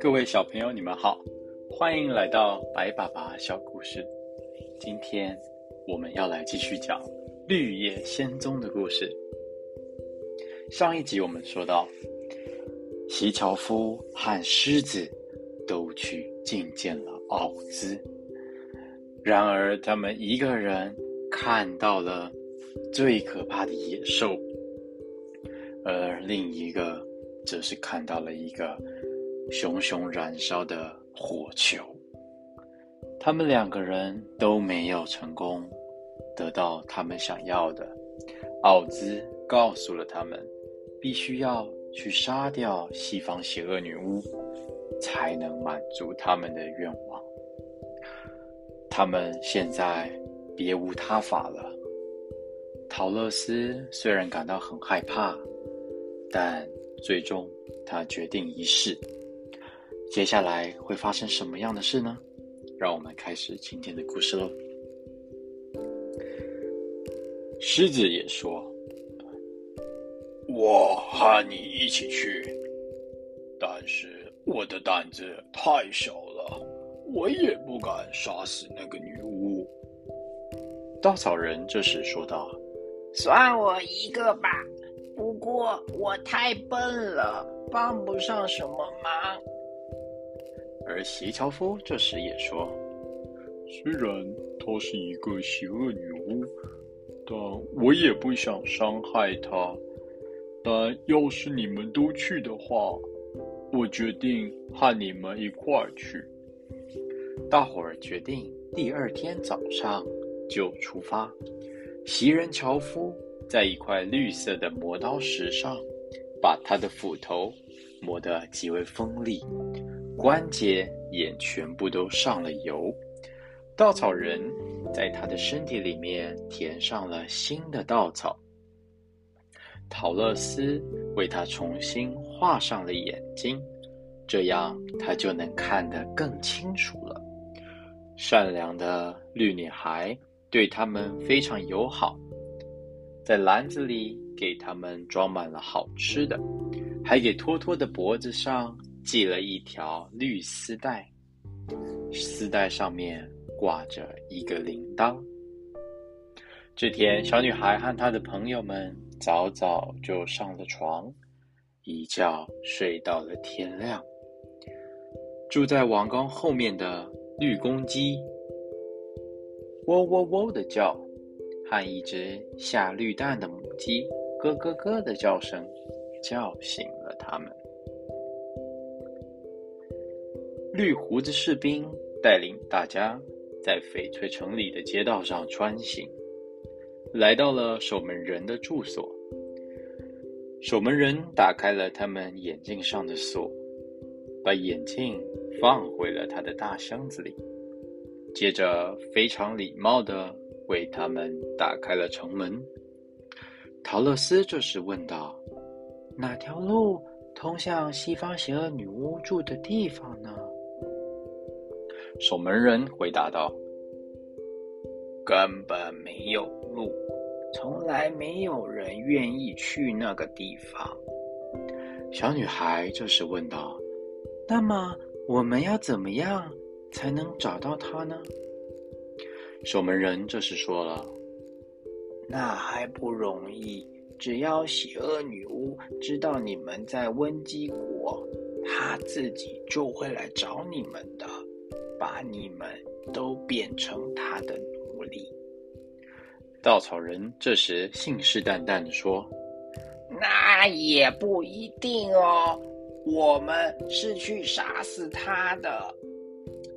各位小朋友，你们好，欢迎来到白爸爸小故事。今天我们要来继续讲绿叶仙踪的故事。上一集我们说到，席樵夫和狮子都去觐见了奥兹，然而他们一个人看到了最可怕的野兽，而另一个则是看到了一个。熊熊燃烧的火球，他们两个人都没有成功得到他们想要的。奥兹告诉了他们，必须要去杀掉西方邪恶女巫，才能满足他们的愿望。他们现在别无他法了。陶乐斯虽然感到很害怕，但最终他决定一试。接下来会发生什么样的事呢？让我们开始今天的故事喽。狮子也说：“我和你一起去，但是我的胆子太小了，我也不敢杀死那个女巫。”稻草人这时说道：“算我一个吧，不过我太笨了，帮不上什么忙。”而席樵夫这时也说：“虽然她是一个邪恶女巫，但我也不想伤害她。但要是你们都去的话，我决定和你们一块儿去。”大伙儿决定第二天早上就出发。袭人樵夫在一块绿色的磨刀石上，把他的斧头磨得极为锋利。关节也全部都上了油，稻草人在他的身体里面填上了新的稻草。陶乐斯为他重新画上了眼睛，这样他就能看得更清楚了。善良的绿女孩对他们非常友好，在篮子里给他们装满了好吃的，还给托托的脖子上。系了一条绿丝带，丝带上面挂着一个铃铛。这天，小女孩和她的朋友们早早就上了床，一觉睡到了天亮。住在王宫后面的绿公鸡，喔喔喔的叫，和一只下绿蛋的母鸡咯咯咯的叫声，叫醒了他们。绿胡子士兵带领大家在翡翠城里的街道上穿行，来到了守门人的住所。守门人打开了他们眼镜上的锁，把眼镜放回了他的大箱子里，接着非常礼貌的为他们打开了城门。陶乐斯这时问道：“哪条路通向西方邪恶女巫住的地方呢？”守门人回答道：“根本没有路，从来没有人愿意去那个地方。”小女孩这时问道：“那么我们要怎么样才能找到他呢？”守门人这时说了：“那还不容易，只要邪恶女巫知道你们在温基国，她自己就会来找你们的。”把你们都变成她的奴隶。稻草人这时信誓旦旦的说：“那也不一定哦，我们是去杀死他的。”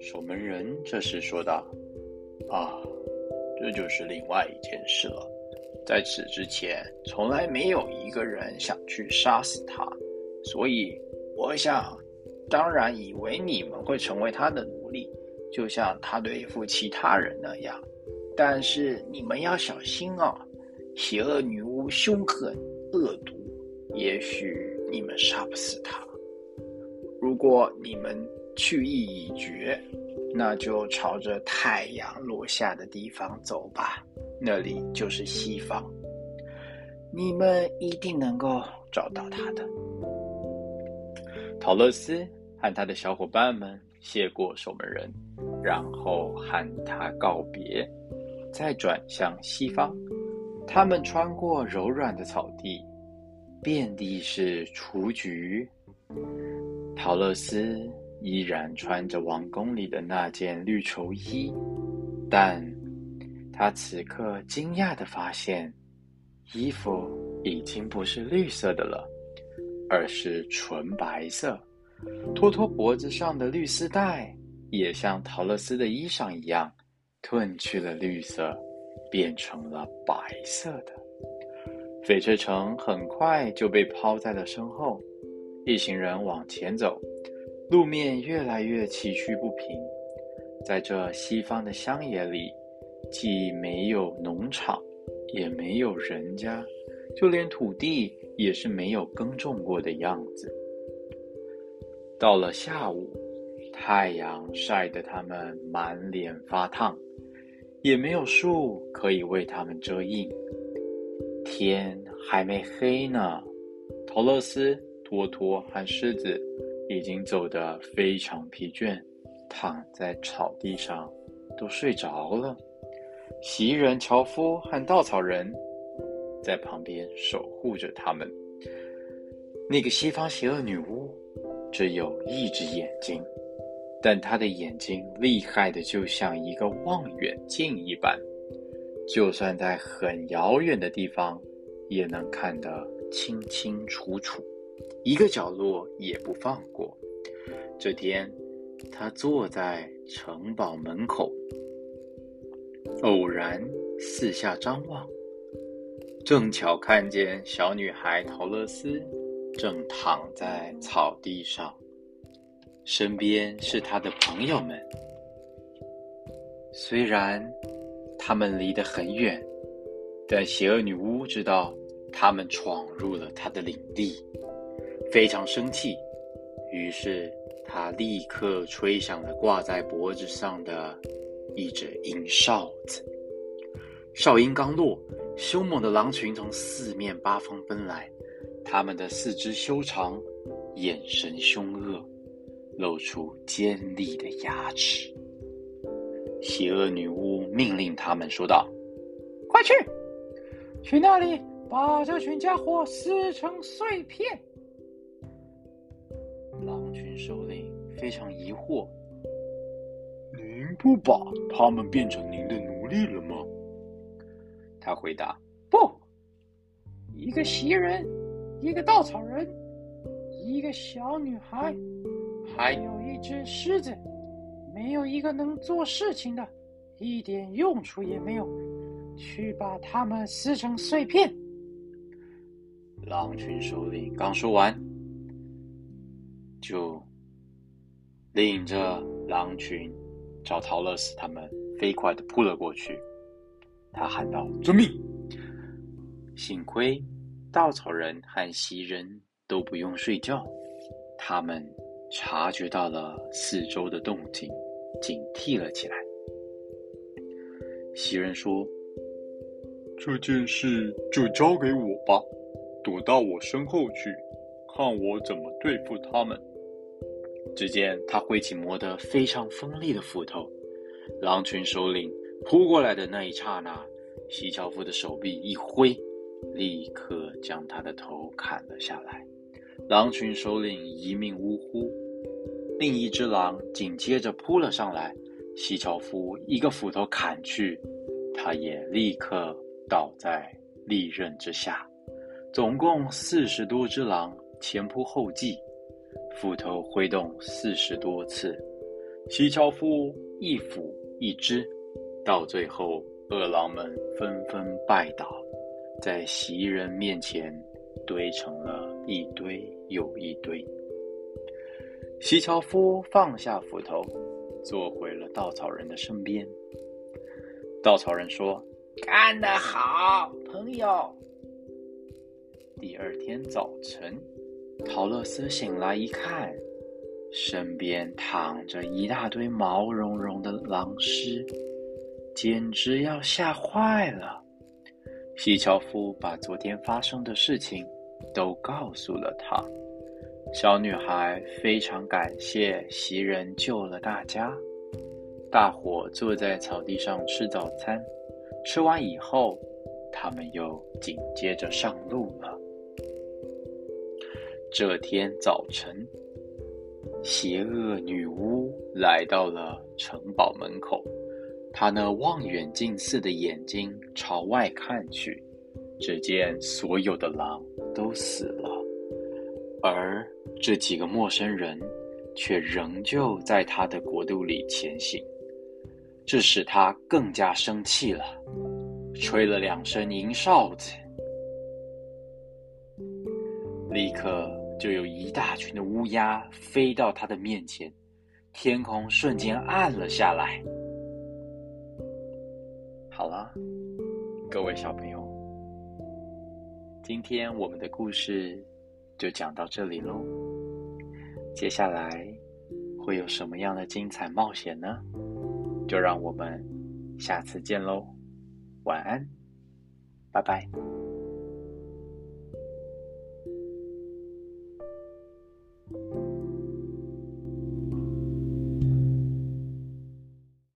守门人这时说道：“啊，这就是另外一件事了。在此之前，从来没有一个人想去杀死他，所以我想，当然以为你们会成为他的奴隶。”就像他对付其他人那样，但是你们要小心哦，邪恶女巫凶狠恶毒，也许你们杀不死她。如果你们去意已决，那就朝着太阳落下的地方走吧。那里就是西方，你们一定能够找到他的。陶乐斯和他的小伙伴们谢过守门人，然后和他告别，再转向西方。他们穿过柔软的草地，遍地是雏菊。陶乐斯依然穿着王宫里的那件绿绸衣，但他此刻惊讶的发现，衣服已经不是绿色的了。而是纯白色，托托脖子上的绿丝带也像陶乐斯的衣裳一样，褪去了绿色，变成了白色的。翡翠城很快就被抛在了身后，一行人往前走，路面越来越崎岖不平。在这西方的乡野里，既没有农场，也没有人家，就连土地。也是没有耕种过的样子。到了下午，太阳晒得他们满脸发烫，也没有树可以为他们遮荫。天还没黑呢，陶乐斯、托托和狮子已经走得非常疲倦，躺在草地上都睡着了。袭人、樵夫和稻草人。在旁边守护着他们。那个西方邪恶女巫只有一只眼睛，但她的眼睛厉害的就像一个望远镜一般，就算在很遥远的地方也能看得清清楚楚，一个角落也不放过。这天，他坐在城堡门口，偶然四下张望。正巧看见小女孩陶乐斯正躺在草地上，身边是她的朋友们。虽然他们离得很远，但邪恶女巫知道他们闯入了她的领地，非常生气。于是她立刻吹响了挂在脖子上的一只银哨子，哨音刚落。凶猛的狼群从四面八方奔来，它们的四肢修长，眼神凶恶，露出尖利的牙齿。邪恶女巫命令他们说道：“快去，去那里把这群家伙撕成碎片。”狼群首领非常疑惑：“您不把他们变成您的奴隶了吗？”他回答：“不，一个袭人，一个稻草人，一个小女孩，还有一只狮子，没有一个能做事情的，一点用处也没有。去把他们撕成碎片。”狼群首领刚说完，就领着狼群朝陶乐斯他们飞快的扑了过去。他喊道：“遵命！”幸亏稻草人和袭人都不用睡觉，他们察觉到了四周的动静，警惕了起来。袭人说：“这件事就交给我吧，躲到我身后去，看我怎么对付他们。”只见他挥起磨得非常锋利的斧头，狼群首领。扑过来的那一刹那，西樵夫的手臂一挥，立刻将他的头砍了下来。狼群首领一命呜呼，另一只狼紧接着扑了上来，西樵夫一个斧头砍去，他也立刻倒在利刃之下。总共四十多只狼前仆后继，斧头挥动四十多次，西樵夫一斧一只。到最后，恶狼们纷纷拜倒，在袭人面前堆成了一堆又一堆。西樵夫放下斧头，坐回了稻草人的身边。稻草人说：“干得好，朋友。”第二天早晨，陶乐斯醒来一看，身边躺着一大堆毛茸茸的狼尸。简直要吓坏了。西樵夫把昨天发生的事情都告诉了他。小女孩非常感谢袭人救了大家。大伙坐在草地上吃早餐，吃完以后，他们又紧接着上路了。这天早晨，邪恶女巫来到了城堡门口，她那望远镜似的眼睛朝外看去，只见所有的狼都死了，而这几个陌生人却仍旧在他的国度里前行，这使他更加生气了，吹了两声银哨子，立刻。就有一大群的乌鸦飞到他的面前，天空瞬间暗了下来。好了，各位小朋友，今天我们的故事就讲到这里喽。接下来会有什么样的精彩冒险呢？就让我们下次见喽！晚安，拜拜。